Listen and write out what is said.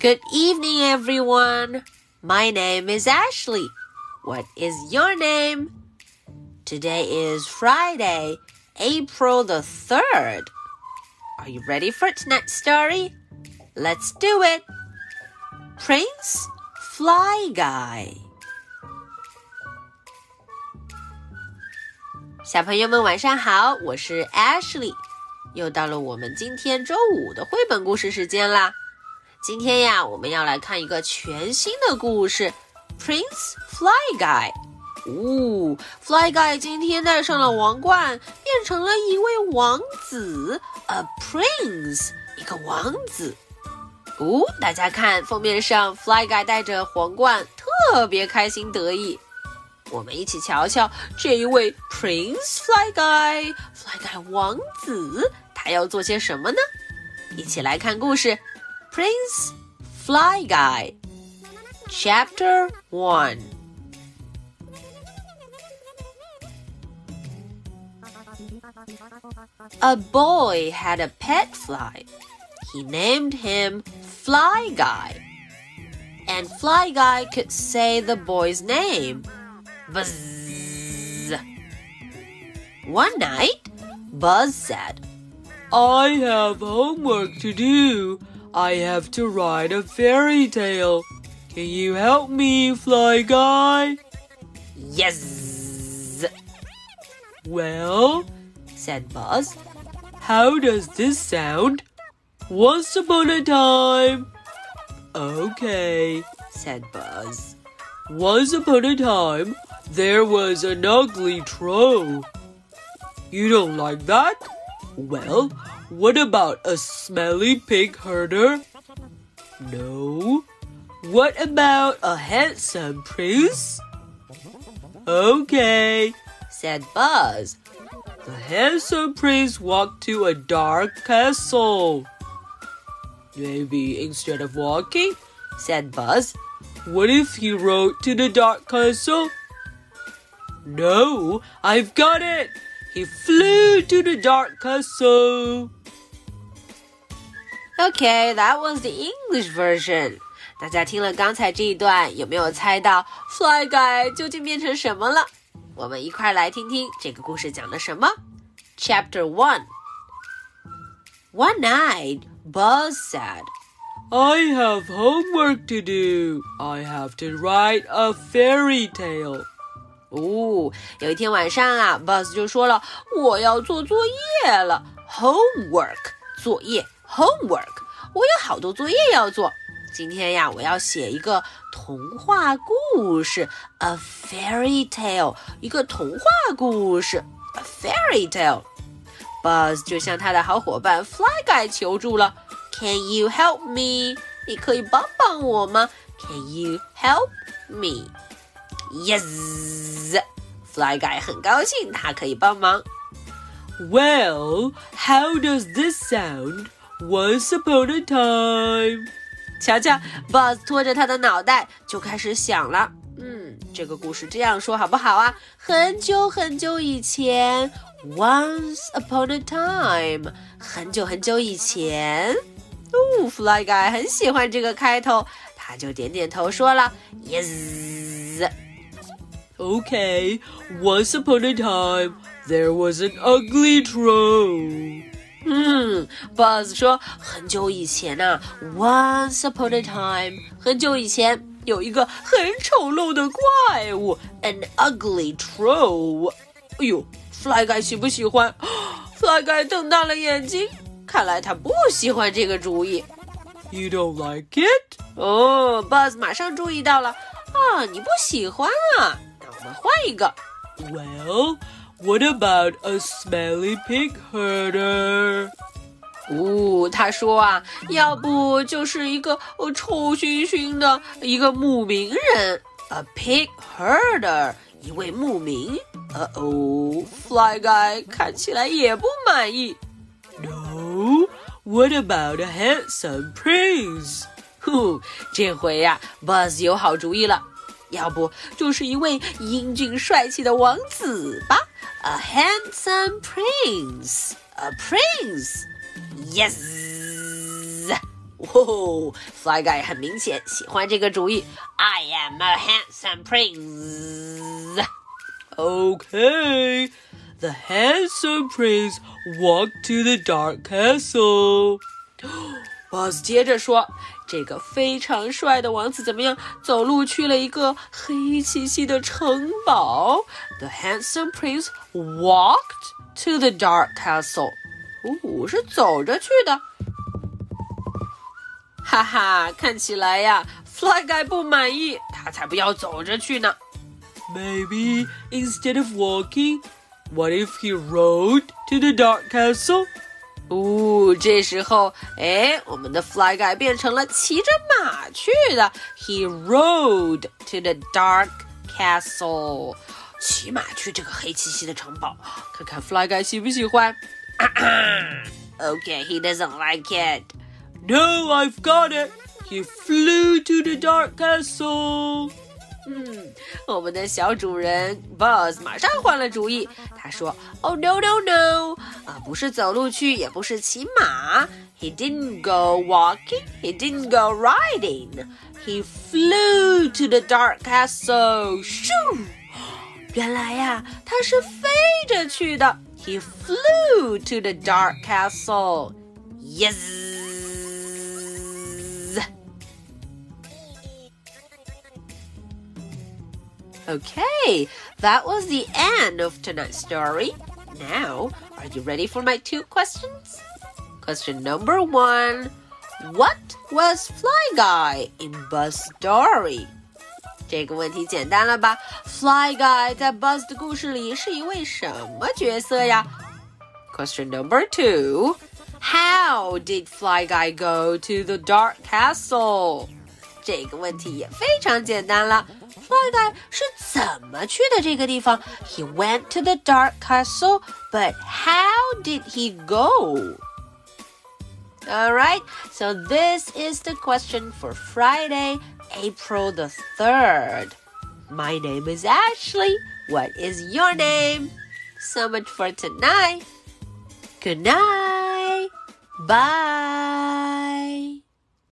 Good evening, everyone. My name is Ashley. What is your name? Today is Friday, April the 3rd. Are you ready for tonight's story? Let's do it. Prince Fly Guy. 小朋友们晚上好，我是 Ashley，又到了我们今天周五的绘本故事时间啦。 今天呀，我们要来看一个全新的故事，Prince Fly Guy。呜，Fly Guy 今天戴上了王冠，变成了一位王子，a prince，一个王子。哦，大家看封面上，Fly Guy 戴着皇冠，特别开心得意。我们一起瞧瞧这一位 Prince Fly Guy，Fly Guy 王子，他要做些什么呢？一起来看故事。Prince Fly Guy. Chapter 1 A boy had a pet fly. He named him Fly Guy. And Fly Guy could say the boy's name. Buzz. One night, Buzz said, I have homework to do. I have to write a fairy tale. Can you help me, Fly Guy? Yes. Well, said Buzz. How does this sound? Once upon a time. Okay, said Buzz. Once upon a time, there was an ugly troll. You don't like that? Well, what about a smelly pig herder? No. What about a handsome prince? Okay, said Buzz. The handsome prince walked to a dark castle. Maybe instead of walking, said Buzz, what if he rode to the dark castle? No, I've got it! He flew to the dark castle. Okay, that was the English version. 大家听了刚才这一段，有没有猜到 Fly Guy 究竟变成什么了？我们一块来听听这个故事讲的什么。Chapter One. One night, Buzz said, "I have homework to do. I have to write a fairy tale." 哦，有一天晚上啊，Buzz 就说了：“我要做作业了，homework，作业，homework，我有好多作业要做。今天呀，我要写一个童话故事，a fairy tale，一个童话故事，a fairy tale。”Buzz 就向他的好伙伴 Fly Guy 求助了：“Can you help me？你可以帮帮我吗？Can you help me？” Yes, Fly Guy 很高兴，他可以帮忙。Well, how does this sound? Once upon a time，瞧瞧，Buzz 拖着他的脑袋就开始想了。嗯，这个故事这样说好不好啊？很久很久以前，Once upon a time，很久很久以前。哦，Fly Guy 很喜欢这个开头，他就点点头说了，Yes。Okay, once upon a time, there was an ugly troll. 嗯，Buzz 说，很久以前呐、啊、，Once upon a time，很久以前有一个很丑陋的怪物，an ugly troll。哎呦，Fly Guy 喜不喜欢？Fly Guy 瞪大了眼睛，看来他不喜欢这个主意。You don't like it？哦，Buzz 马上注意到了，啊，你不喜欢啊？我们换一个。Well, what about a smelly pig herder? 哦，他说啊，要不就是一个臭熏熏的一个牧民人，a pig herder，一位牧民。呃哦，Fly Guy 看起来也不满意。No, what about a handsome prince? 呼，这回呀，Buzz 有好主意了。 要不就是一位英俊帅气的王子吧，a handsome prince, a prince, yes. prince。Yes，哦，Fly Guy 很明显喜欢这个主意。I am a handsome prince. Okay, the handsome prince walked to the dark castle. Buzz 接着说这个非常帅的王子怎么样？走路去了一个黑漆漆的城堡。The handsome prince walked to the dark castle. 哦，是走着去的。哈哈，看起来呀，Fly Guy 不满意，他才不要走着去呢。Maybe instead of walking, what if he rode to the dark castle? 哦，这时候，哎，我们的 Fly Guy 变成了骑着马去的。He rode to the dark castle，骑马去这个黑漆漆的城堡，看看 Fly Guy 喜不喜欢。okay, he doesn't like it. No, I've got it. He flew to the dark castle. 嗯，我们的小主人 Buzz 马上换了主意。他说：“Oh no no no！啊，不是走路去，也不是骑马。He didn't go walking. He didn't go riding. He flew to the dark castle. 咻！原来呀，他是飞着去的。He flew to the dark castle. Yes。” Okay, that was the end of tonight's story. Now, are you ready for my two questions? Question number one What was Fly Guy in Buzz story? 这个问题简单了吧？Fly Guy 在 Buzz 的故事里是一位什么角色呀？Question number two How did Fly Guy go to the Dark Castle? 这个问题也非常简单了。Fly Guy 是怎么去的这个地方？He went to the dark castle, but how did he go? All right, so this is the question for Friday, April the 3rd. My name is Ashley. What is your name? So much for tonight. Good night. Bye.